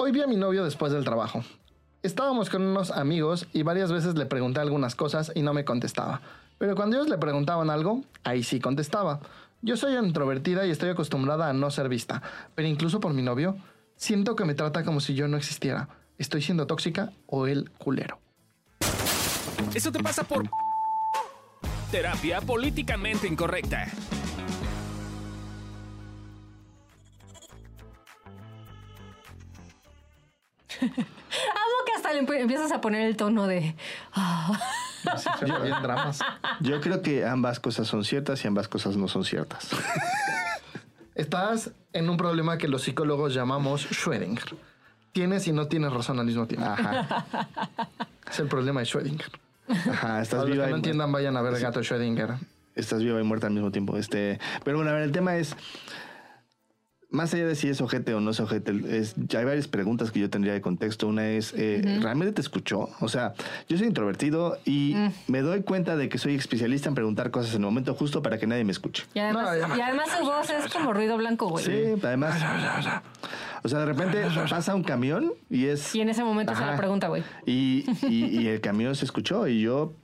Hoy vi a mi novio después del trabajo. Estábamos con unos amigos y varias veces le pregunté algunas cosas y no me contestaba. Pero cuando ellos le preguntaban algo, ahí sí contestaba. Yo soy introvertida y estoy acostumbrada a no ser vista, pero incluso por mi novio, siento que me trata como si yo no existiera. ¿Estoy siendo tóxica o él culero? Eso te pasa por terapia políticamente incorrecta. Amo que hasta le empiezas a poner el tono de. ah. Sí, bien dramas. Yo creo que ambas cosas son ciertas y ambas cosas no son ciertas. Estás en un problema que los psicólogos llamamos Schrödinger. Tienes y no tienes razón al mismo tiempo. Ajá. Es el problema de Schrödinger. Ajá, estás los que viva no y entiendan, vayan a ver el gato Schrödinger. estás viva y muerta al mismo tiempo. Este, pero bueno, a ver, el tema es más allá de si es ojete o no es ojete, es, ya hay varias preguntas que yo tendría de contexto. Una es, eh, ¿realmente te escuchó? O sea, yo soy introvertido y me doy cuenta de que soy especialista en preguntar cosas en el momento justo para que nadie me escuche. Y además, No, ya- y además su voz es como ruido blanco, güey. Sí, además. O sea, de repente pasa un camión y es. Y en ese momento se Ajá. la pregunta, güey. Y, y- y el camión se escuchó y yo,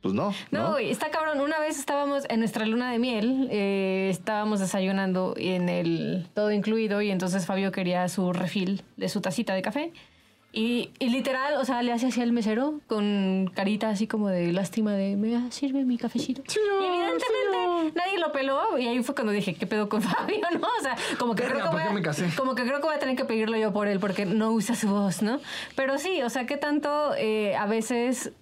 pues no. No, está cabrón. Una vez estábamos en nuestra luna de miel, eh, estábamos desayunando en el todo incluido y entonces Fabio quería su refil de su tacita de café. Y, y literal, o sea, le hace así al mesero con carita así como de lástima de, me sirve mi cafecito. Señor, y evidentemente nadie lo peló y ahí fue cuando dije, ¿qué pedo con Fabio? ¿No? O sea, como que, Verga, creo que, ¿por voy qué a, me casé? como que creo que voy a tener que pedirlo yo por él porque no usa su voz, ¿no? Pero sí, o sea, ¿qué tanto eh, a veces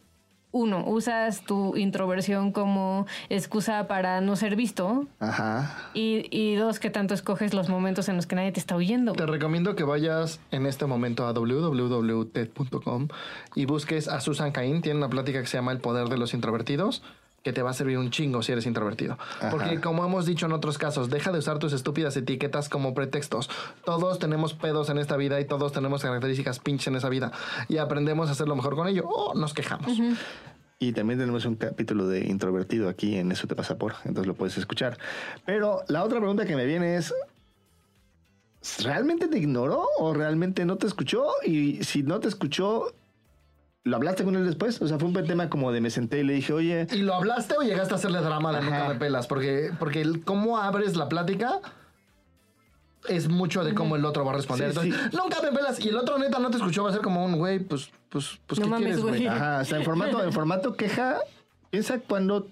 uno, usas tu introversión como excusa para no ser visto. Ajá. Y, y dos, que tanto escoges los momentos en los que nadie te está oyendo. Te recomiendo que vayas en este momento a www.ted.com y busques a Susan Cain. Tiene una plática que se llama El poder de los introvertidos que te va a servir un chingo si eres introvertido. Ajá. Porque como hemos dicho en otros casos, deja de usar tus estúpidas etiquetas como pretextos. Todos tenemos pedos en esta vida y todos tenemos características pinches en esa vida y aprendemos a hacerlo mejor con ello o nos quejamos. Y también tenemos un capítulo de introvertido aquí en Eso te pasa por, entonces lo puedes escuchar. Pero la otra pregunta que me viene es, ¿realmente te ignoró o realmente no te escuchó? Y si no te escuchó, ¿lo hablaste con él después? O sea, fue un tema como de me senté y le dije, oye, ¿Y lo hablaste o llegaste a hacerle drama de nunca me pelas? Porque, porque el cómo abres la plática es mucho de cómo el otro va a responder. Sí, Entonces, nunca me pelas. Y el otro neta no te escuchó, va a ser como un güey, pues, pues, pues, No ¿qué mames, quieres, güey? güey. Ajá, o sea, en formato, en formato queja, piensa cuando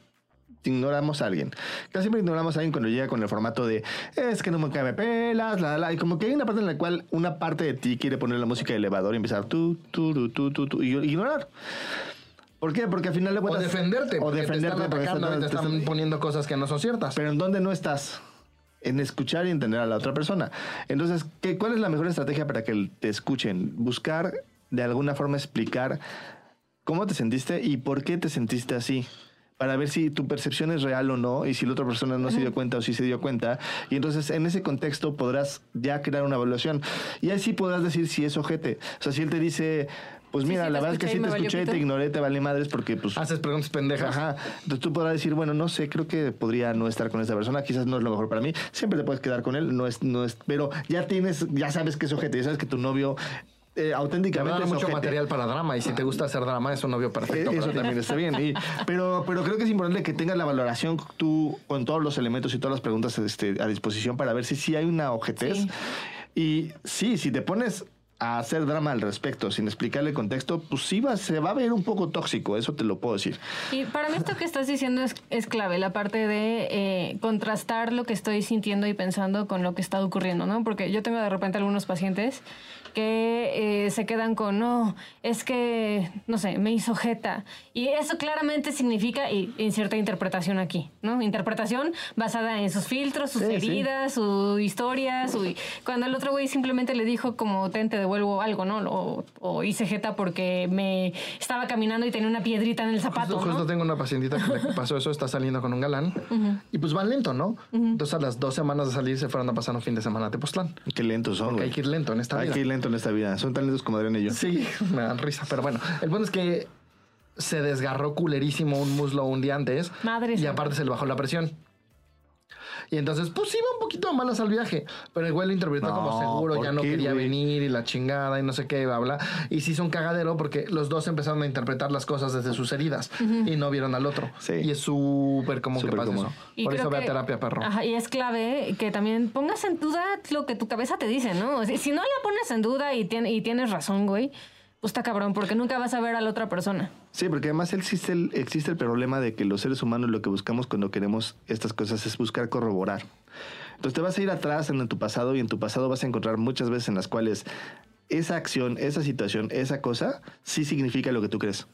ignoramos a alguien. Casi siempre ignoramos a alguien cuando llega con el formato de es que no me cae me pelas, la, la, la", y como que hay una parte en la cual una parte de ti quiere poner la música de elevador y empezar tú, tú, tú, tú, tú, tú, y ignorar. ¿Por qué? Porque al final le O cuentas- defenderte. O defenderte. Te están atacando te están- están poniendo cosas que no son ciertas. pero en dónde no estás en escuchar y entender a la otra persona. Entonces, ¿qué, ¿cuál es la mejor estrategia para que te escuchen? Buscar de alguna forma explicar cómo te sentiste y por qué te sentiste así. Para ver si tu percepción es real o no y si la otra persona no se dio cuenta o sí se dio cuenta. Y entonces en ese contexto podrás ya crear una evaluación. Y así podrás decir si es ojete. O sea, si él te dice, pues mira, sí, la verdad es que sí te escuché, te ignoré, te vale madres porque pues Haces preguntas pendejas. Ajá. Entonces tú podrás decir, bueno, no sé, creo que podría no estar con esta persona, quizás no es lo mejor para mí. Siempre te puedes quedar con él, no es, no es, pero ya tienes, ya sabes que es ojete, ya sabes que tu novio eh, Te auténticamente es mucho material para drama. Y si te gusta hacer drama, es un novio Eh, perfecto. Eso para ti. también está bien. Y- pero, pero creo que es importante que tengas la valoración tú con todos los elementos y todas las preguntas este, a disposición para ver si sí hay una ojetez. Sí. Y sí, si te pones a hacer drama al respecto sin explicarle el contexto, pues sí va, se va a ver un poco tóxico, eso te lo puedo decir. Y para mí esto que estás diciendo es, es clave, la parte de eh, contrastar lo que estoy sintiendo y pensando con lo que está ocurriendo, ¿no? Porque yo tengo de repente algunos pacientes que eh, se quedan con, no, es que, no sé, me hizo jeta. Y eso claramente significa, y en cierta interpretación aquí, ¿no? Interpretación basada en sus filtros, sus Sí, sí. heridas, su historia, su... Cuando el otro güey simplemente le dijo como, ten, te devuelvo algo, ¿no? O, o hice jeta porque me estaba caminando y tenía una piedrita en el zapato, Justo, ¿no? justo tengo una pacientita que le pasó eso, está saliendo con un galán y pues van lento, ¿no? Entonces a las dos semanas de salir se fueron a pasar un fin de semana a Tepoztlán. Qué lentos son, Porque hay que ir lento en esta Hay vida. que ir lento en esta vida. Son tan lentos como Adrián y yo. Sí, me dan risa, pero bueno, el punto es que se desgarró culerísimo un muslo un día antes Madre y aparte se le bajó la presión. Y entonces, pues iba un poquito de malas al viaje. Pero el güey lo interpretó No, como seguro, ¿por ya no qué, quería venir y la chingada y no sé qué, bla, bla. Y se hizo un cagadero porque los dos empezaron a interpretar las cosas desde sus heridas y no vieron al otro. Sí. Y es súper común que pase común. eso. Y Por eso ve a terapia, perro. Ajá, y es clave que también pongas en duda lo que tu cabeza te dice, ¿no? O sea, si no la pones en duda y, tien- y tienes razón, güey, pues está cabrón, porque nunca vas a ver a la otra persona. Sí, porque además existe el, existe el problema de que los seres humanos lo que buscamos cuando queremos estas cosas es buscar corroborar. Entonces te vas a ir atrás en tu pasado y en tu pasado vas a encontrar muchas veces en las cuales esa acción, esa situación, esa cosa sí significa lo que tú crees.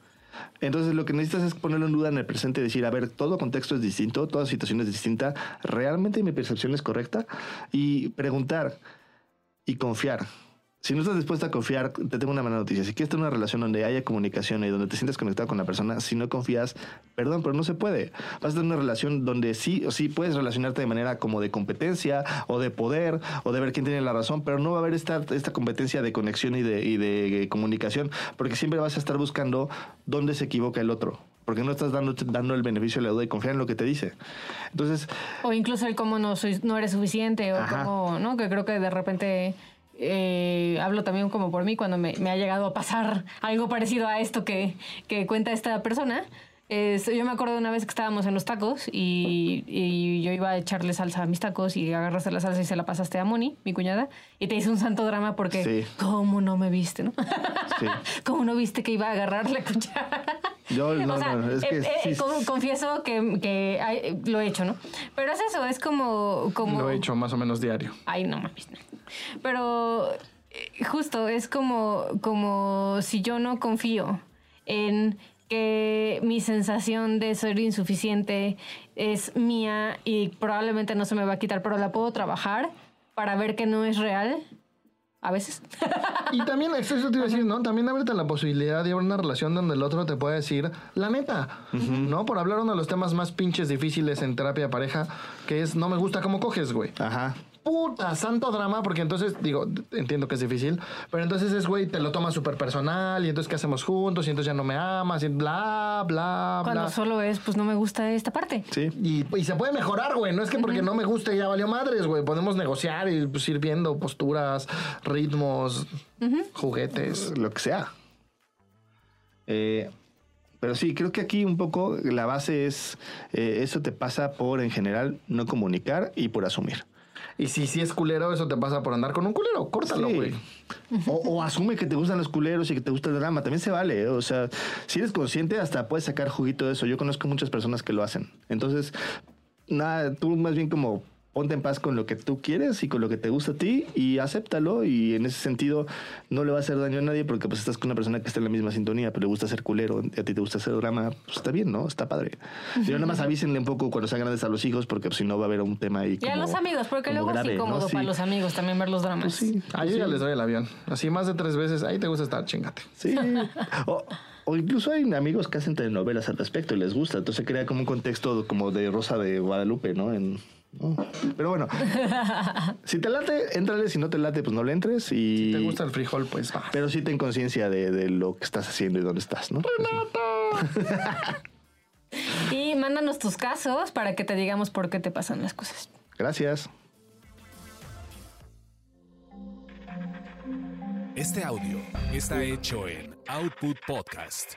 Entonces lo que necesitas es ponerlo en duda en el presente y decir, a ver, todo contexto es distinto, toda situación es distinta, realmente mi percepción es correcta y preguntar y confiar. Si no estás dispuesto a confiar, te tengo una mala noticia. Si quieres tener una relación donde haya comunicación y donde te sientas conectado con la persona, si no confías, perdón, pero no se puede. Vas a tener una relación donde sí o sí puedes relacionarte de manera como de competencia o de poder o de ver quién tiene la razón, pero no va a haber esta, esta competencia de conexión y de, y de comunicación, porque siempre vas a estar buscando dónde se equivoca el otro. Porque no estás dando, dando el beneficio de la duda y confiar en lo que te dice. Entonces, O incluso el cómo no, soy, no eres suficiente, o Ajá. cómo, ¿no? Que creo que de repente eh, hablo también como por mí cuando me, me ha llegado a pasar algo parecido a esto que, que cuenta esta persona. Yo me acuerdo de una vez que estábamos en los tacos y, y yo iba a echarle salsa a mis tacos y agarraste la salsa y se la pasaste a Moni, mi cuñada, y te hice un santo drama porque, Sí. ¿cómo no me viste, no? sí. ¿Cómo no viste que iba a agarrar la cuchara? Yo, no, o sea, no, es que eh, eh, sí- confieso que, que lo he hecho, ¿no? Pero es eso, es como... como Lo he hecho más o menos diario. Ay, no mames. no. Pero eh, justo es como, como si yo no confío en que mi sensación de ser insuficiente es mía y probablemente no se me va a quitar, pero la puedo trabajar para ver que no es real. A veces. Y también, eso te iba a decir, ¿no? También ábrete la posibilidad de haber una relación donde el otro te pueda decir la neta, ¿no? Por hablar uno de los temas más pinches difíciles en terapia de pareja, que es no me gusta cómo coges, güey. Ajá. Puta, santo drama, porque entonces, digo, entiendo que es difícil, pero entonces es, güey, te lo tomas súper personal, y entonces, ¿qué hacemos juntos? Y entonces ya no me amas, y bla, bla, Cuando bla. solo es, pues no me gusta esta parte. Sí. Y, y se puede mejorar, güey. No es que porque no me guste ya valió madres, güey. Podemos negociar y pues, ir viendo posturas, ritmos, juguetes. lo que sea. Eh, pero sí, creo que aquí un poco la base es, eh, eso te pasa por en general no comunicar y por asumir. Y si sí es culero, eso te pasa por andar con un culero. Córtalo, Sí. güey. O, o asume que te gustan los culeros y que te gusta el drama. También se vale. ¿eh? O sea, si eres consciente, hasta puedes sacar juguito de eso. Yo conozco muchas personas que lo hacen. Entonces, nada, tú más bien como ponte en paz con lo que tú quieres y con lo que te gusta a ti y acéptalo. Y en ese sentido, no le va a hacer daño a nadie porque pues estás con una persona que está en la misma sintonía, pero le gusta hacer culero, y a ti te gusta hacer drama. Pues está bien, ¿no? Está padre. Y nada más avísenle un poco cuando sean grandes a los hijos porque pues, si no va a haber un tema ahí. Y a como- los amigos, porque como luego grave, es ¿no? incómodo Sí. para los amigos también ver los dramas. Pues sí. Ah, yo sí. ya les doy el avión. Así más de tres veces. Ahí te gusta estar, chingate. Sí. o incluso hay amigos que hacen telenovelas al respecto y les gusta. Entonces se crea como un contexto como de Rosa de Guadalupe, ¿no? En, ¿no? Pero bueno, si te late, éntrale. Si no te late, pues no le entres. Y, Si te gusta el frijol, pues va. Pero sí ten conciencia de, de lo que estás haciendo y dónde estás, ¿no? Y mándanos tus casos para que te digamos por qué te pasan las cosas. Gracias. Este audio está hecho en Output Podcast.